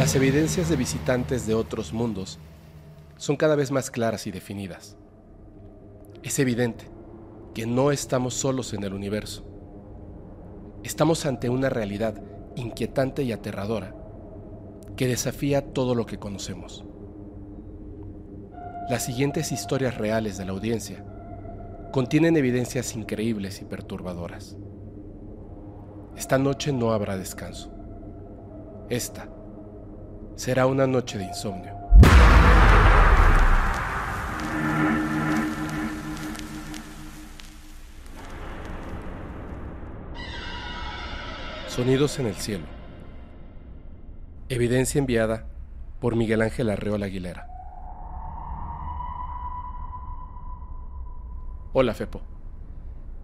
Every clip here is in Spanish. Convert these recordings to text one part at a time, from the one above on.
Las evidencias de visitantes de otros mundos son cada vez más claras y definidas. Es evidente que no estamos solos en el universo. Estamos ante una realidad inquietante y aterradora que desafía todo lo que conocemos. Las siguientes historias reales de la audiencia contienen evidencias increíbles y perturbadoras. Esta noche no habrá descanso. Esta será una noche de insomnio. Sonidos en el cielo. Evidencia enviada por Miguel Ángel Arreola Aguilera. Hola Fepo.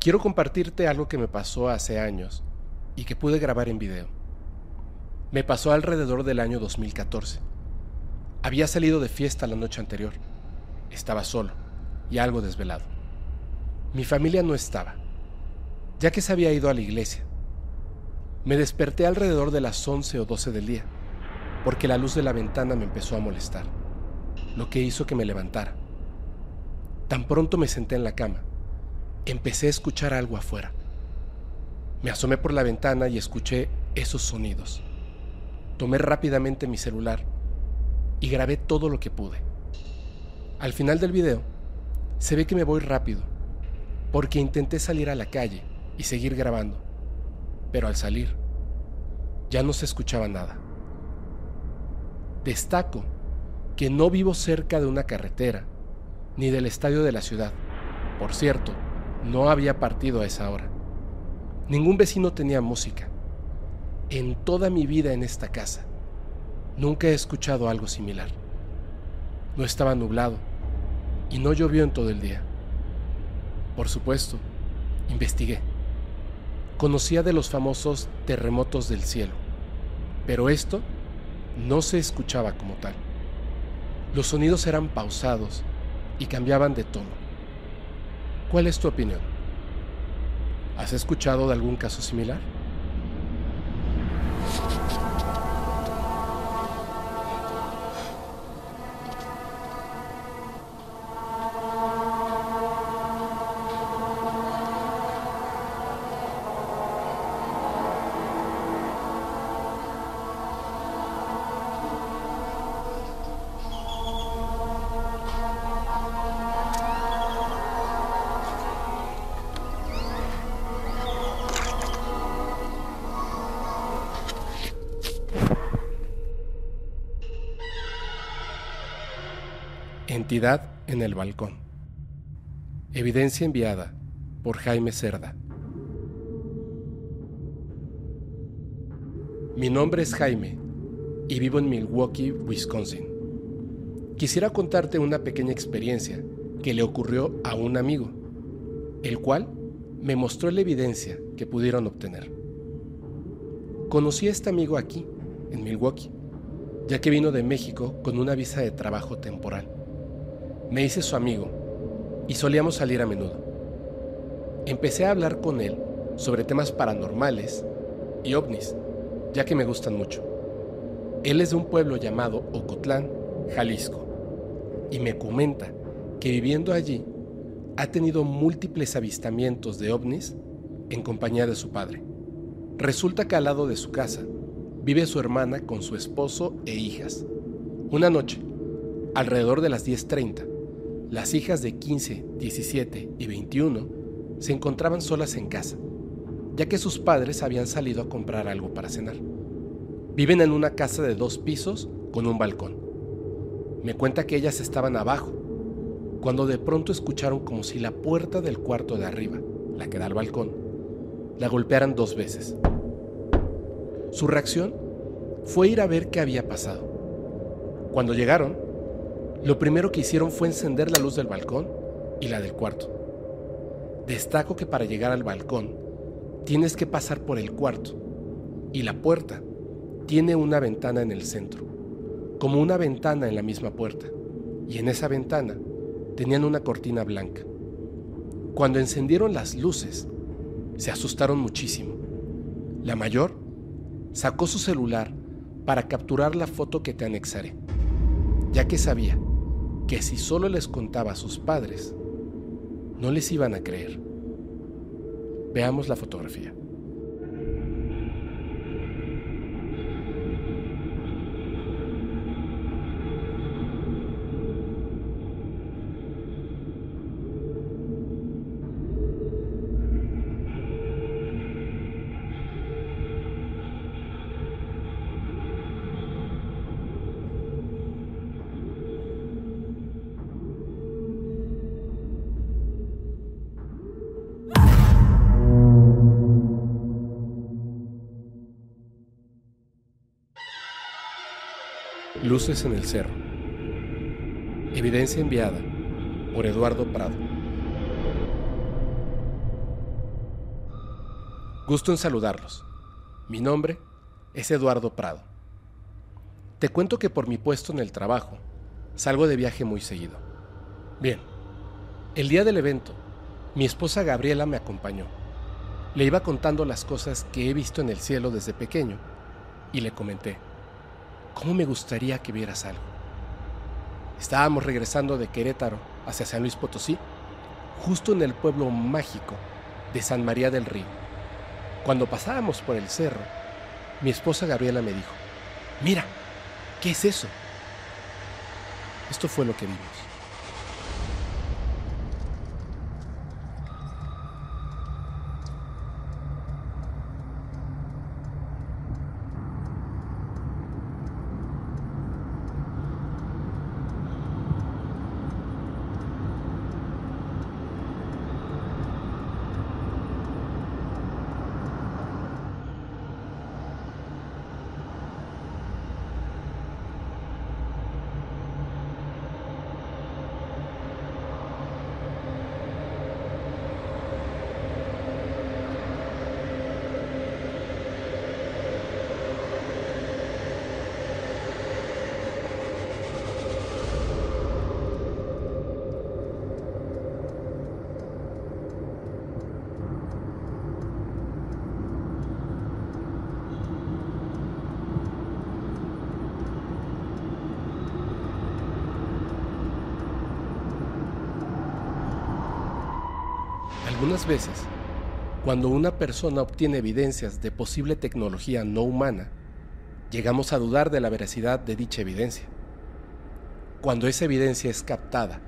Quiero compartirte algo que me pasó hace años y que pude grabar en video. Me pasó alrededor del año 2014. Había salido de fiesta la noche anterior. Estaba solo y algo desvelado. Mi familia no estaba, ya que se había ido a la iglesia. Me desperté alrededor de las 11 o 12 del día, porque la luz de la ventana me empezó a molestar, lo que hizo que me levantara. Tan pronto me senté en la cama, empecé a escuchar algo afuera. Me asomé por la ventana y escuché esos sonidos. Tomé rápidamente mi celular y grabé todo lo que pude. Al final del video, se ve que me voy rápido, porque intenté salir a la calle y seguir grabando, pero al salir, ya no se escuchaba nada. Destaco que no vivo cerca de una carretera ni del estadio de la ciudad. Por cierto, no había partido a esa hora. Ningún vecino tenía música. En toda mi vida en esta casa, nunca he escuchado algo similar. No estaba nublado y no llovió en todo el día. Por supuesto, investigué. Conocía de los famosos terremotos del cielo, pero esto no se escuchaba como tal. Los sonidos eran pausados y cambiaban de tono. ¿Cuál es tu opinión? ¿Has escuchado de algún caso similar? En el balcón. Evidencia enviada por Jaime Cerda. Mi nombre es Jaime y vivo en Milwaukee, Wisconsin. Quisiera contarte una pequeña experiencia que le ocurrió a un amigo, el cual me mostró la evidencia que pudieron obtener. Conocí a este amigo aquí, en Milwaukee, ya que vino de México con una visa de trabajo temporal. Me hice su amigo y solíamos salir a menudo. Empecé a hablar con él sobre temas paranormales y ovnis, ya que me gustan mucho. Él es de un pueblo llamado Ocotlán, Jalisco, y me comenta que viviendo allí ha tenido múltiples avistamientos de ovnis en compañía de su padre. Resulta que al lado de su casa vive su hermana con su esposo e hijas. Una noche, alrededor de las 10.30, las hijas de 15, 17 y 21 se encontraban solas en casa, ya que sus padres habían salido a comprar algo para cenar. Viven en una casa de dos pisos con un balcón. Me cuenta que ellas estaban abajo, cuando de pronto escucharon como si la puerta del cuarto de arriba, la que da al balcón, la golpearan dos veces. Su reacción fue ir a ver qué había pasado. Cuando llegaron, lo primero que hicieron fue encender la luz del balcón y la del cuarto. Destaco que para llegar al balcón tienes que pasar por el cuarto y la puerta tiene una ventana en el centro, como una ventana en la misma puerta, y en esa ventana tenían una cortina blanca. Cuando encendieron las luces, se asustaron muchísimo. La mayor sacó su celular para capturar la foto que te anexaré, ya que sabía que si solo les contaba a sus padres, no les iban a creer. Veamos la fotografía. Luces en el cerro. Evidencia enviada por Eduardo Prado. Gusto en saludarlos. Mi nombre es Eduardo Prado. Te cuento que por mi puesto en el trabajo, salgo de viaje muy seguido. Bien, el día del evento, mi esposa Gabriela me acompañó. Le iba contando las cosas que he visto en el cielo desde pequeño y le comenté. ¿Cómo me gustaría que vieras algo? Estábamos regresando de Querétaro hacia San Luis Potosí, justo en el pueblo mágico de San María del Río. Cuando pasábamos por el cerro, mi esposa Gabriela me dijo, mira, ¿qué es eso? Esto fue lo que vimos. Algunas veces, cuando una persona obtiene evidencias de posible tecnología no humana, llegamos a dudar de la veracidad de dicha evidencia. Cuando esa evidencia es captada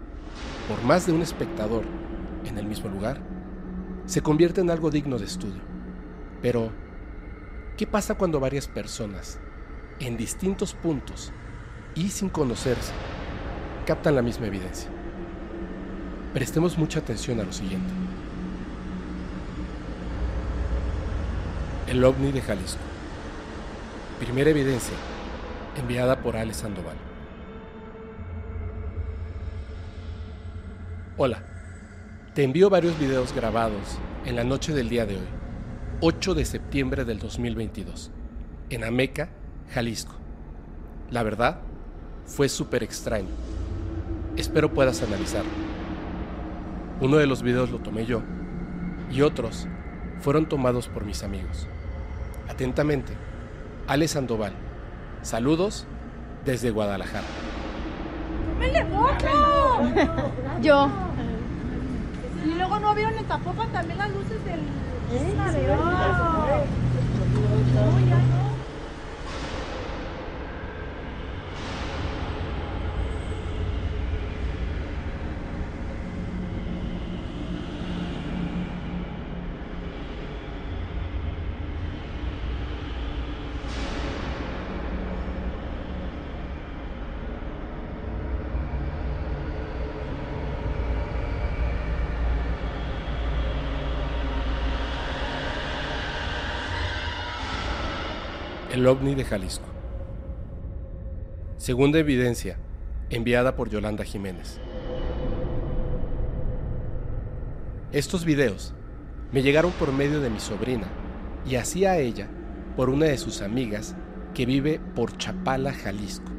por más de un espectador en el mismo lugar, se convierte en algo digno de estudio. Pero, ¿qué pasa cuando varias personas, en distintos puntos y sin conocerse, captan la misma evidencia? Prestemos mucha atención a lo siguiente. El ovni de Jalisco. Primera evidencia, enviada por Ale Sandoval. Hola, te envío varios videos grabados en la noche del día de hoy, 8 de septiembre del 2022, en Ameca, Jalisco. La verdad, fue súper extraño. Espero puedas analizarlo. Uno de los videos lo tomé yo y otros fueron tomados por mis amigos. Atentamente, Ale Sandoval. Saludos desde Guadalajara. ¡Tómele foto! Yo. Y luego no vieron en Zapopan también las luces del... ¿Eh? El ovni de Jalisco. Segunda evidencia, enviada por Yolanda Jiménez. Estos videos me llegaron por medio de mi sobrina y así a ella por una de sus amigas que vive por Chapala, Jalisco,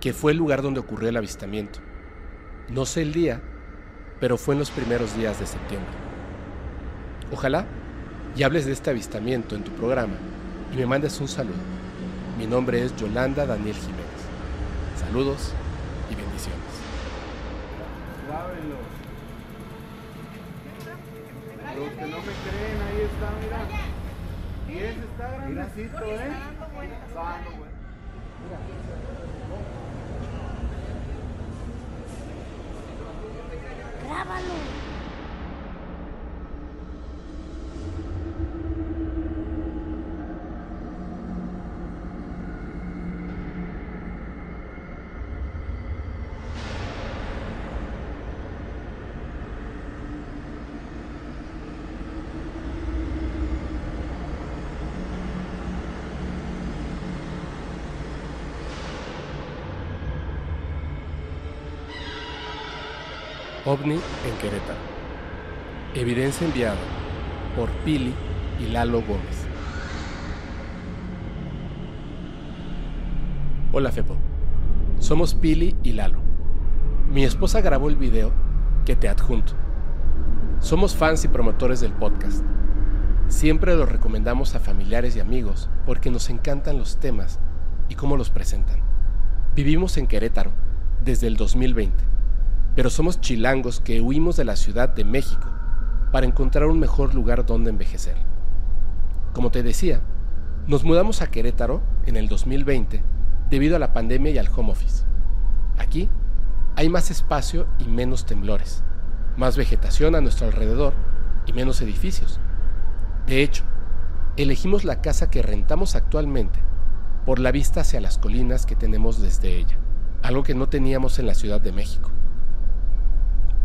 que fue el lugar donde ocurrió el avistamiento. No sé el día, pero fue en los primeros días de septiembre. Ojalá y hables de este avistamiento en tu programa y me mandes un saludo. Mi nombre es Yolanda Daniel Jiménez. Saludos y bendiciones. Los que no me creen, ahí está, mira. Y ese está grandecito, ¿eh? OVNI en Querétaro. Evidencia enviada por Pili y Lalo Gómez. Hola Fepo, somos Pili y Lalo. Mi esposa grabó el video que te adjunto. Somos fans y promotores del podcast. Siempre lo recomendamos a familiares y amigos porque nos encantan los temas y cómo los presentan. Vivimos en Querétaro desde el 2020 pero somos chilangos que huimos de la Ciudad de México para encontrar un mejor lugar donde envejecer. Como te decía, nos mudamos a Querétaro en el 2020 debido a la pandemia y al home office. Aquí hay más espacio y menos temblores, más vegetación a nuestro alrededor y menos edificios. De hecho, elegimos la casa que rentamos actualmente por la vista hacia las colinas que tenemos desde ella, algo que no teníamos en la Ciudad de México.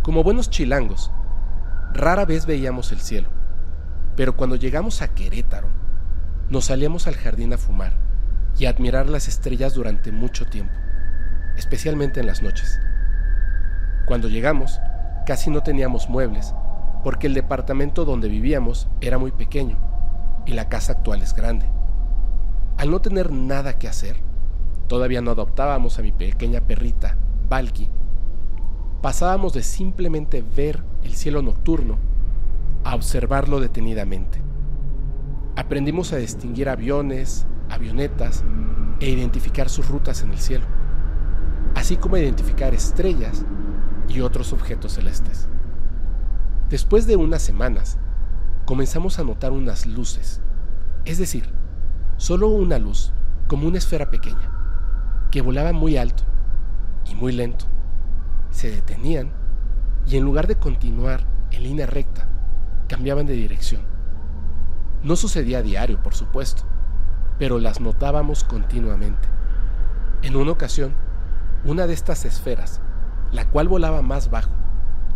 Como buenos chilangos, rara vez veíamos el cielo, pero cuando llegamos a Querétaro, nos salíamos al jardín a fumar y a admirar las estrellas durante mucho tiempo, especialmente en las noches. Cuando llegamos, casi no teníamos muebles, porque el departamento donde vivíamos era muy pequeño y la casa actual es grande. Al no tener nada que hacer, todavía no adoptábamos a mi pequeña perrita, Valky, pasábamos de simplemente ver el cielo nocturno a observarlo detenidamente. Aprendimos a distinguir aviones, avionetas e identificar sus rutas en el cielo, así como a identificar estrellas y otros objetos celestes. Después de unas semanas, comenzamos a notar unas luces, es decir, solo una luz, como una esfera pequeña, que volaba muy alto y muy lento se detenían y en lugar de continuar en línea recta, cambiaban de dirección. No sucedía a diario, por supuesto, pero las notábamos continuamente. En una ocasión, una de estas esferas, la cual volaba más bajo,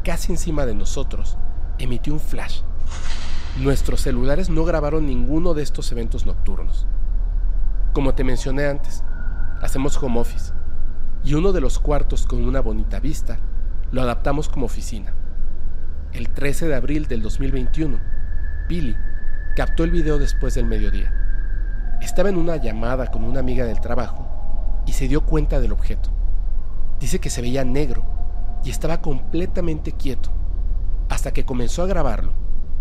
casi encima de nosotros, emitió un flash. Nuestros celulares no grabaron ninguno de estos eventos nocturnos. Como te mencioné antes, hacemos home office y uno de los cuartos con una bonita vista lo adaptamos como oficina. El 13 de abril del 2021, Billy captó el video después del mediodía. Estaba en una llamada con una amiga del trabajo y se dio cuenta del objeto. Dice que se veía negro y estaba completamente quieto hasta que comenzó a grabarlo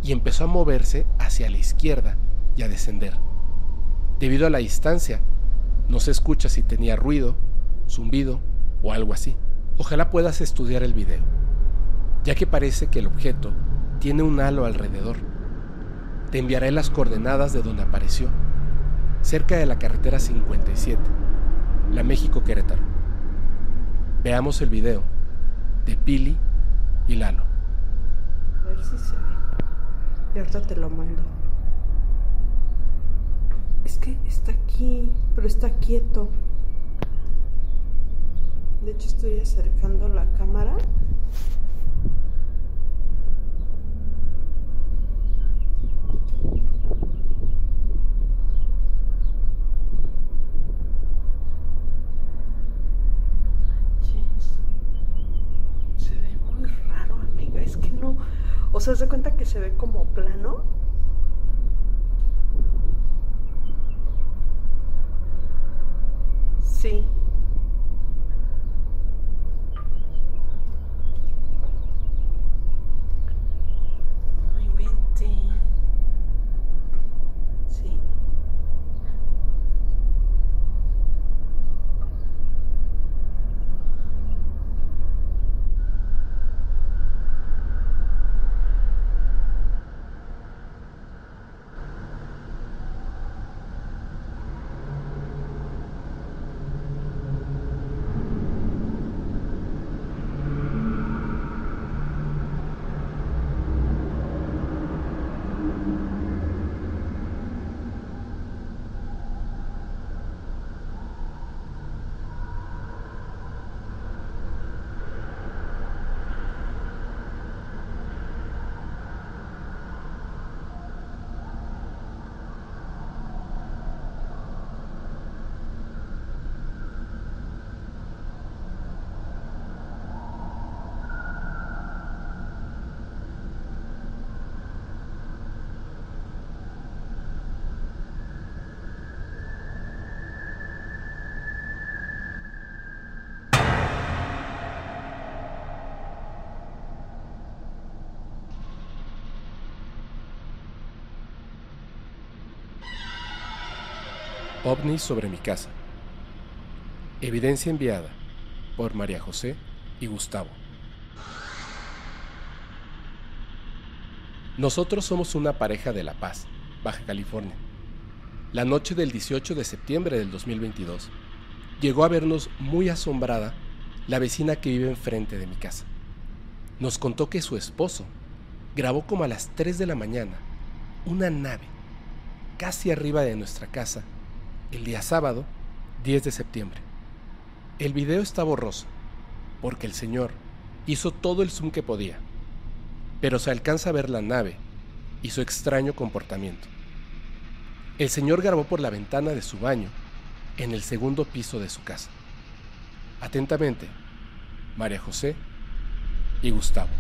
y empezó a moverse hacia la izquierda y a descender. Debido a la distancia, no se escucha si tenía ruido zumbido o algo así. Ojalá puedas estudiar el video, ya que parece que el objeto tiene un halo alrededor. Te enviaré las coordenadas de donde apareció, cerca de la carretera 57, la México Querétaro. Veamos el video de Pili y Lalo. A ver si se ve. Y ahorita te lo mando. Es que está aquí, pero está quieto. De hecho estoy acercando la cámara. Se ve muy raro, amiga. Es que no. O sea, se cuenta que se ve como plano. Sí. No inventé. Sí. OVNI sobre mi casa. Evidencia enviada por María José y Gustavo. Nosotros somos una pareja de La Paz, Baja California. La noche del 18 de septiembre del 2022, llegó a vernos muy asombrada la vecina que vive enfrente de mi casa. Nos contó que su esposo grabó como a las 3 de la mañana una nave casi arriba de nuestra casa el día sábado 10 de septiembre. El video está borroso porque el señor hizo todo el zoom que podía, pero se alcanza a ver la nave y su extraño comportamiento. El señor grabó por la ventana de su baño en el segundo piso de su casa. Atentamente, María José y Gustavo.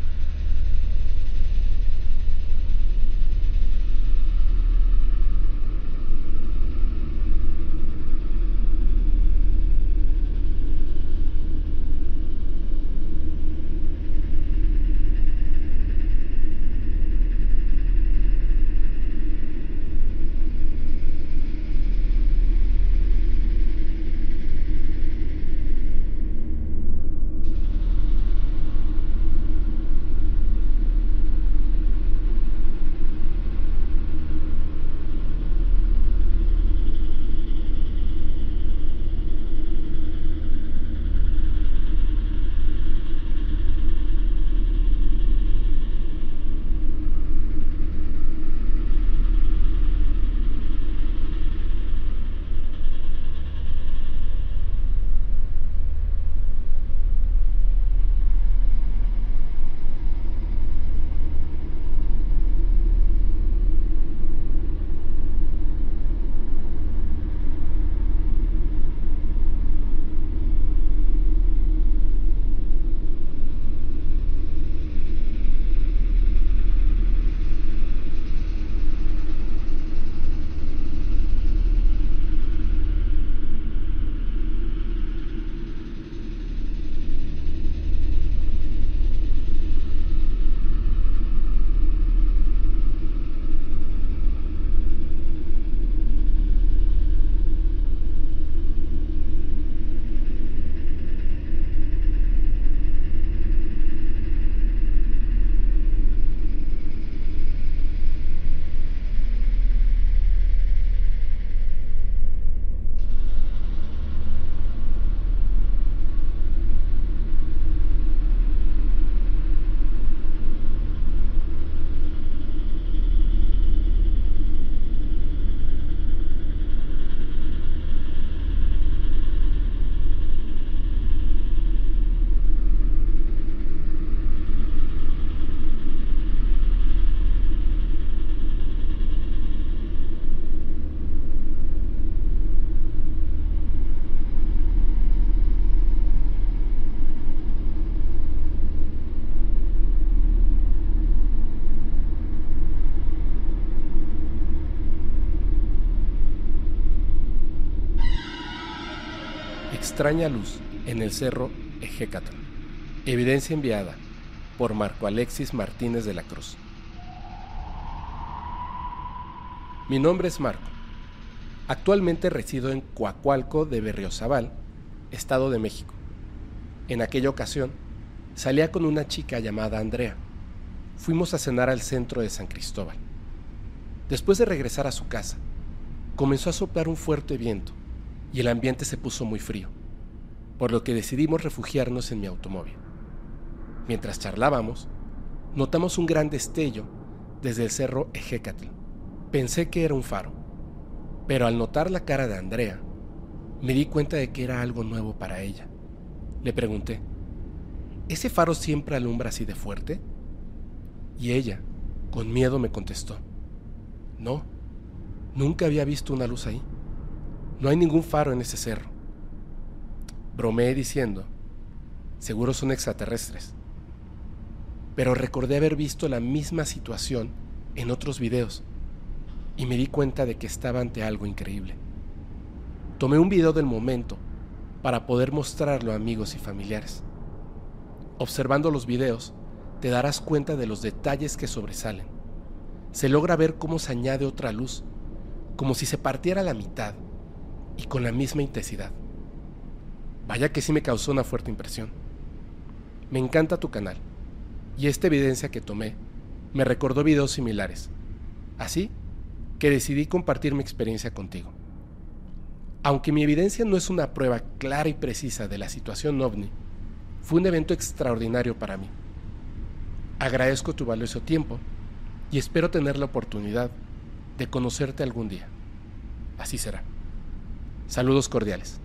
Extraña luz en el cerro Ejecatl. Evidencia enviada por Marco Alexis Martínez de la Cruz. Mi nombre es Marco. Actualmente resido en Coacualco de Berriozabal, Estado de México. En aquella ocasión, salía con una chica llamada Andrea. Fuimos a cenar al centro de San Cristóbal. Después de regresar a su casa, comenzó a soplar un fuerte viento y el ambiente se puso muy frío por lo que decidimos refugiarnos en mi automóvil. Mientras charlábamos, notamos un gran destello desde el cerro Ejecatl. Pensé que era un faro, pero al notar la cara de Andrea, me di cuenta de que era algo nuevo para ella. Le pregunté, ¿ese faro siempre alumbra así de fuerte? Y ella, con miedo, me contestó, no, nunca había visto una luz ahí. No hay ningún faro en ese cerro. Bromeé diciendo, seguro son extraterrestres. Pero recordé haber visto la misma situación en otros videos y me di cuenta de que estaba ante algo increíble. Tomé un video del momento para poder mostrarlo a amigos y familiares. Observando los videos, te darás cuenta de los detalles que sobresalen. Se logra ver cómo se añade otra luz, como si se partiera la mitad, y con la misma intensidad. Vaya que sí me causó una fuerte impresión. Me encanta tu canal y esta evidencia que tomé me recordó videos similares. Así que decidí compartir mi experiencia contigo. Aunque mi evidencia no es una prueba clara y precisa de la situación ovni, fue un evento extraordinario para mí. Agradezco tu valioso tiempo y espero tener la oportunidad de conocerte algún día. Así será. Saludos cordiales.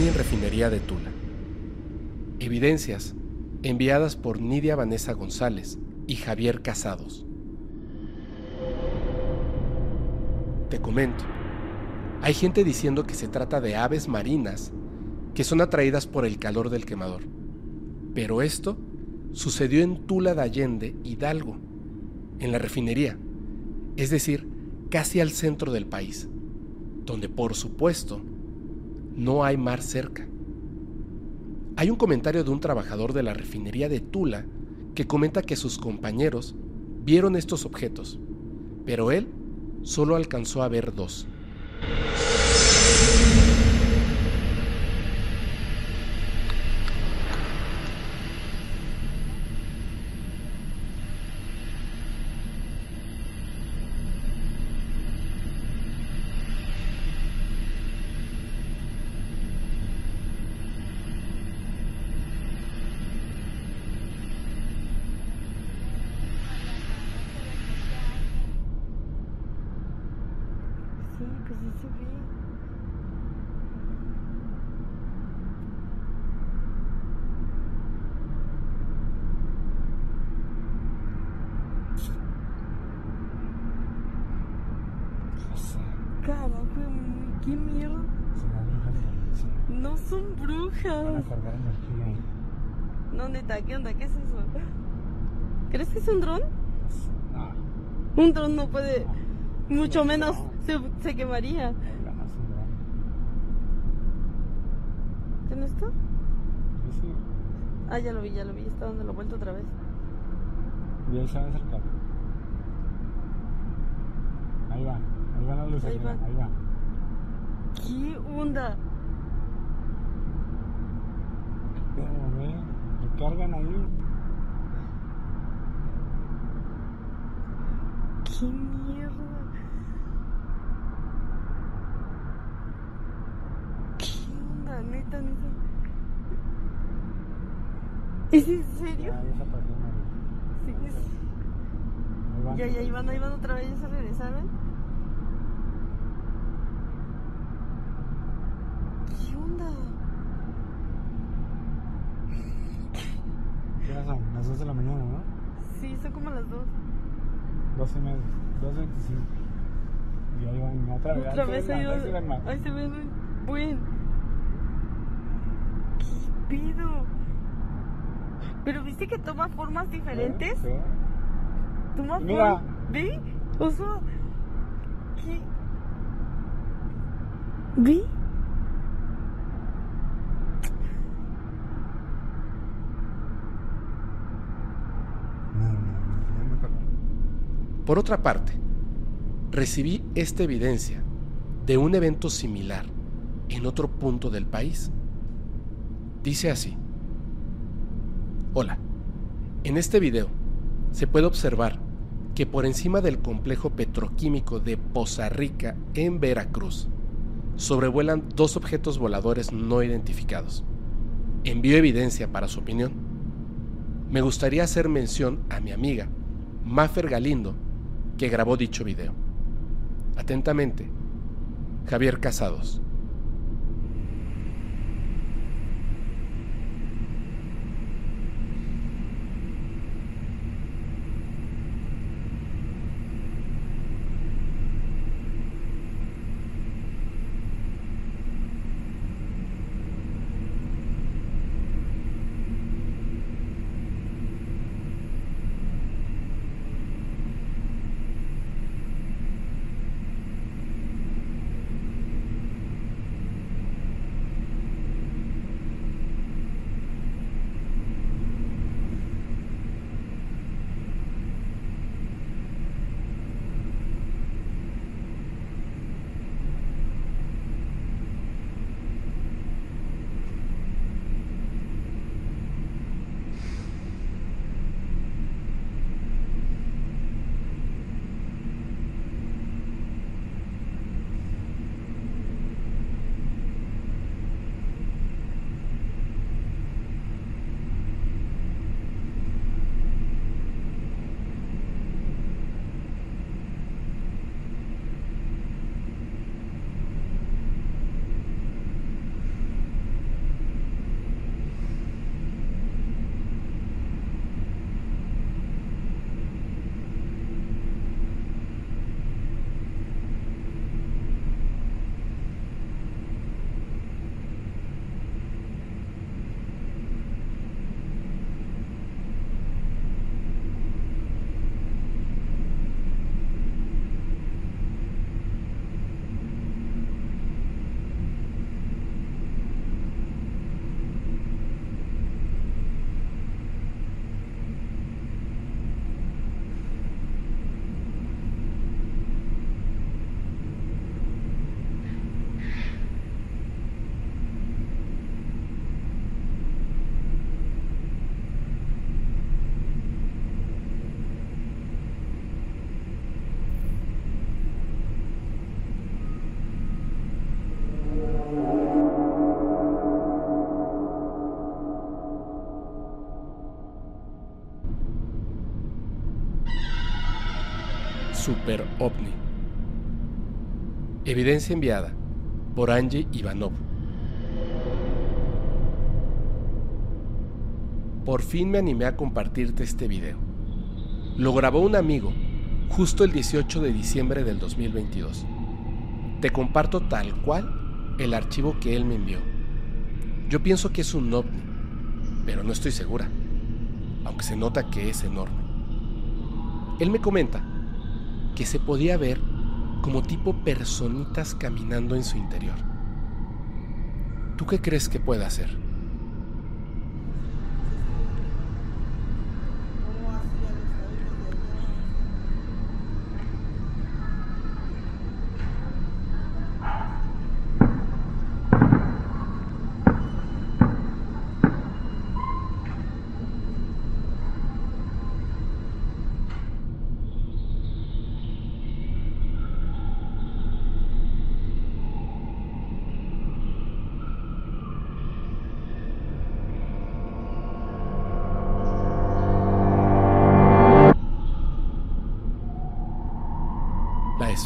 En refinería de Tula. Evidencias enviadas por Nidia Vanessa González y Javier Casados. Te comento, hay gente diciendo que se trata de aves marinas que son atraídas por el calor del quemador. Pero esto sucedió en Tula de Allende, Hidalgo, en la refinería, es decir, casi al centro del país, donde por supuesto no hay mar cerca. Hay un comentario de un trabajador de la refinería de Tula que comenta que sus compañeros vieron estos objetos, pero él solo alcanzó a ver dos. Carajo, qué mierda. No son brujas. No, neta, ¿qué onda? ¿Qué es eso? ¿Crees que es un dron? No, Un dron no puede, mucho menos se, se quemaría. no, no es un dron. ¿Tiene esto? Sí, sí. Ah, ya lo vi, ya lo vi. Está dando la vuelta otra vez. Y ahí se va a acercar. Ahí va, ahí van las luces. Ahí va. ahí va. ¿Qué onda? Como ve, recargan ahí. ¿Qué mierda? ¿Qué onda? Neta, neta. ¿Es en serio? Ya. Sí, es- Ahí van. Ya, ya, ahí van, ahí van otra vez, ya se regresaron. ¿Qué onda? ¿Qué hora son? Las 2 de la mañana, ¿no? Sí, son como las dos. 12 y media, 2.25. Y ahí van otra vez. Otra vez ahí ahí se ven un buen. ¿Qué pido? Pero viste que toma formas diferentes. Sí. Toma Mira. forma. ¿Ve? O sea. ¿Qué? ¿Ve? No, no, no, ya me acordé. Por otra parte, recibí esta evidencia de un evento similar en otro punto del país. Dice así. Hola. En este video se puede observar que por encima del complejo petroquímico de Poza Rica en Veracruz sobrevuelan dos objetos voladores no identificados. Envío evidencia para su opinión. Me gustaría hacer mención a mi amiga, Maffer Galindo, que grabó dicho video. Atentamente, Javier Casados. Super OVNI. Evidencia enviada por Angie Ivanov. Por fin me animé a compartirte este video. Lo grabó un amigo justo el 18 de diciembre del 2022. Te comparto tal cual el archivo que él me envió. Yo pienso que es un ovni, pero no estoy segura, aunque se nota que es enorme. Él me comenta que se podía ver como tipo personitas caminando en su interior. ¿Tú qué crees que pueda hacer?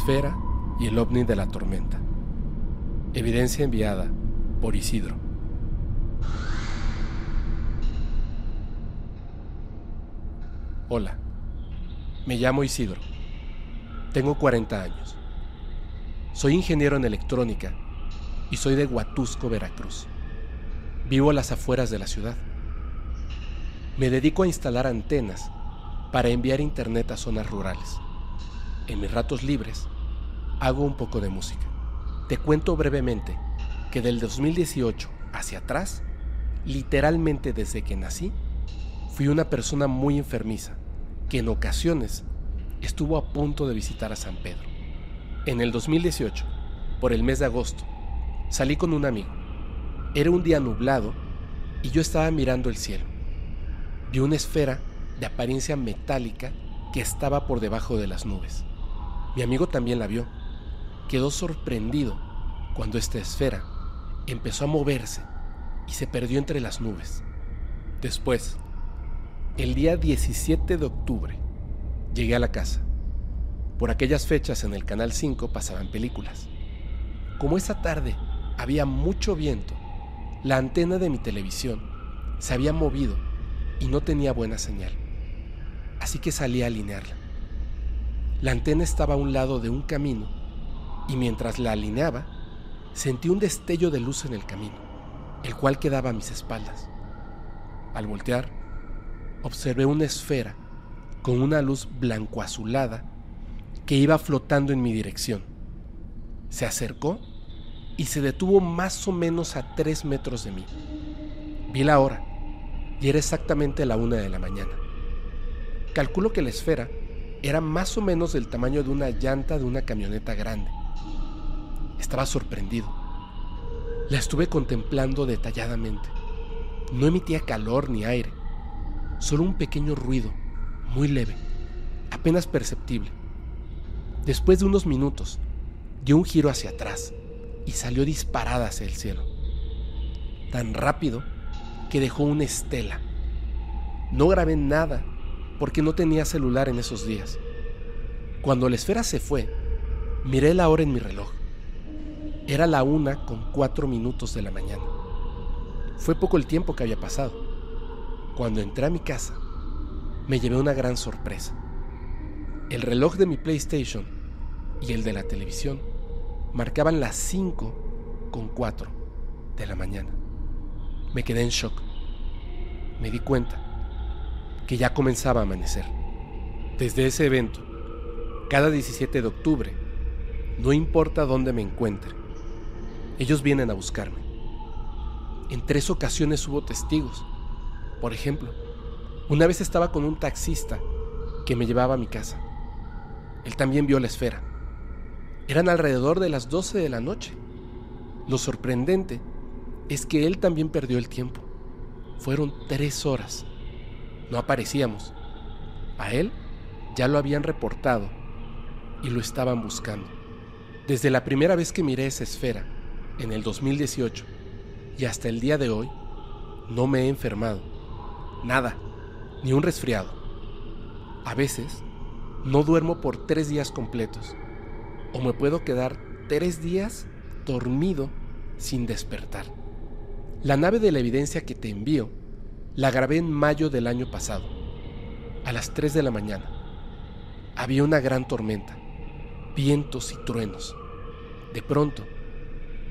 Esfera y el ovni de la tormenta. Evidencia enviada por Isidro. Hola, me llamo Isidro. Tengo 40 años. Soy ingeniero en electrónica y soy de Huatusco, Veracruz. Vivo a las afueras de la ciudad. Me dedico a instalar antenas para enviar internet a zonas rurales. En mis ratos libres hago un poco de música. Te cuento brevemente que del 2018 hacia atrás, literalmente desde que nací, fui una persona muy enfermiza que en ocasiones estuvo a punto de visitar a San Pedro. En el 2018, por el mes de agosto, salí con un amigo. Era un día nublado y yo estaba mirando el cielo. vi una esfera de apariencia metálica que estaba por debajo de las nubes. Mi amigo también la vio. Quedó sorprendido cuando esta esfera empezó a moverse y se perdió entre las nubes. Después, el día 17 de octubre, llegué a la casa. Por aquellas fechas en el Canal 5 pasaban películas. Como esa tarde había mucho viento, la antena de mi televisión se había movido y no tenía buena señal. Así que salí a alinearla. La antena estaba a un lado de un camino y mientras la alineaba, sentí un destello de luz en el camino, el cual quedaba a mis espaldas. Al voltear, observé una esfera con una luz blanco azulada que iba flotando en mi dirección. Se acercó y se detuvo más o menos a tres metros de mí. Vi la hora y era exactamente la una de la mañana. Calculo que la esfera era más o menos del tamaño de una llanta de una camioneta grande. Estaba sorprendido. La estuve contemplando detalladamente. No emitía calor ni aire, solo un pequeño ruido, muy leve, apenas perceptible. Después de unos minutos, dio un giro hacia atrás y salió disparada hacia el cielo. Tan rápido que dejó una estela. No grabé nada porque no tenía celular en esos días. Cuando la esfera se fue, miré la hora en mi reloj. Era la una con cuatro minutos de la mañana. Fue poco el tiempo que había pasado. Cuando entré a mi casa, me llevé una gran sorpresa. El reloj de mi PlayStation y el de la televisión marcaban las 5 con 4 de la mañana. Me quedé en shock. Me di cuenta que ya comenzaba a amanecer. Desde ese evento, cada 17 de octubre, no importa dónde me encuentre, ellos vienen a buscarme. En tres ocasiones hubo testigos. Por ejemplo, una vez estaba con un taxista que me llevaba a mi casa. Él también vio la esfera. Eran alrededor de las 12 de la noche. Lo sorprendente es que él también perdió el tiempo. Fueron tres horas. No aparecíamos. A él ya lo habían reportado y lo estaban buscando. Desde la primera vez que miré esa esfera, en el 2018, y hasta el día de hoy, no me he enfermado. Nada, ni un resfriado. A veces, no duermo por tres días completos o me puedo quedar tres días dormido sin despertar. La nave de la evidencia que te envío la grabé en mayo del año pasado, a las 3 de la mañana. Había una gran tormenta, vientos y truenos. De pronto,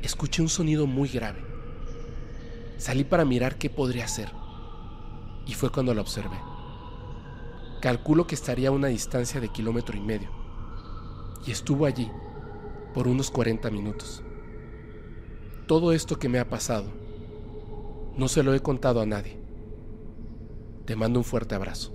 escuché un sonido muy grave. Salí para mirar qué podría ser, y fue cuando la observé. Calculo que estaría a una distancia de kilómetro y medio y estuvo allí por unos 40 minutos. Todo esto que me ha pasado, no se lo he contado a nadie. Te mando un fuerte abrazo.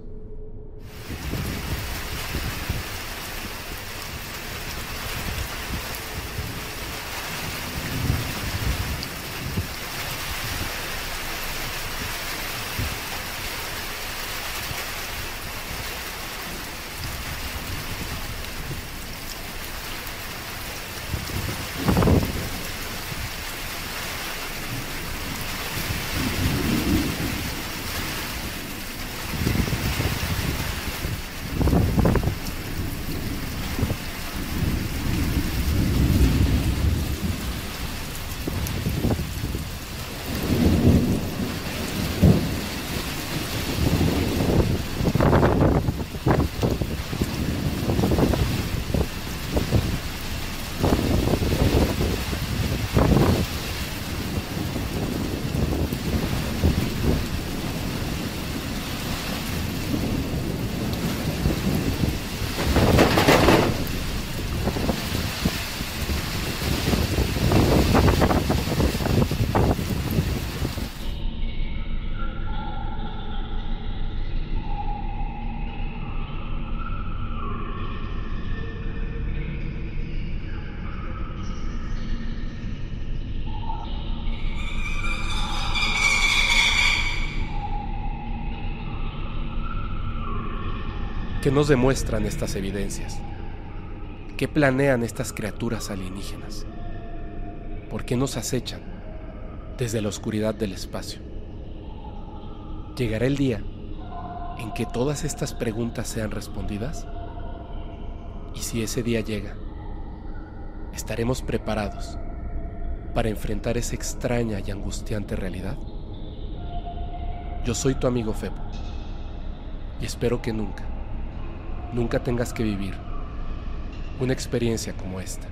¿Qué nos demuestran estas evidencias? ¿Qué planean estas criaturas alienígenas? ¿Por qué nos acechan desde la oscuridad del espacio? ¿Llegará el día en que todas estas preguntas sean respondidas? Y si ese día llega, ¿estaremos preparados para enfrentar esa extraña y angustiante realidad? Yo soy tu amigo Febo y espero que nunca, nunca tengas que vivir una experiencia como esta.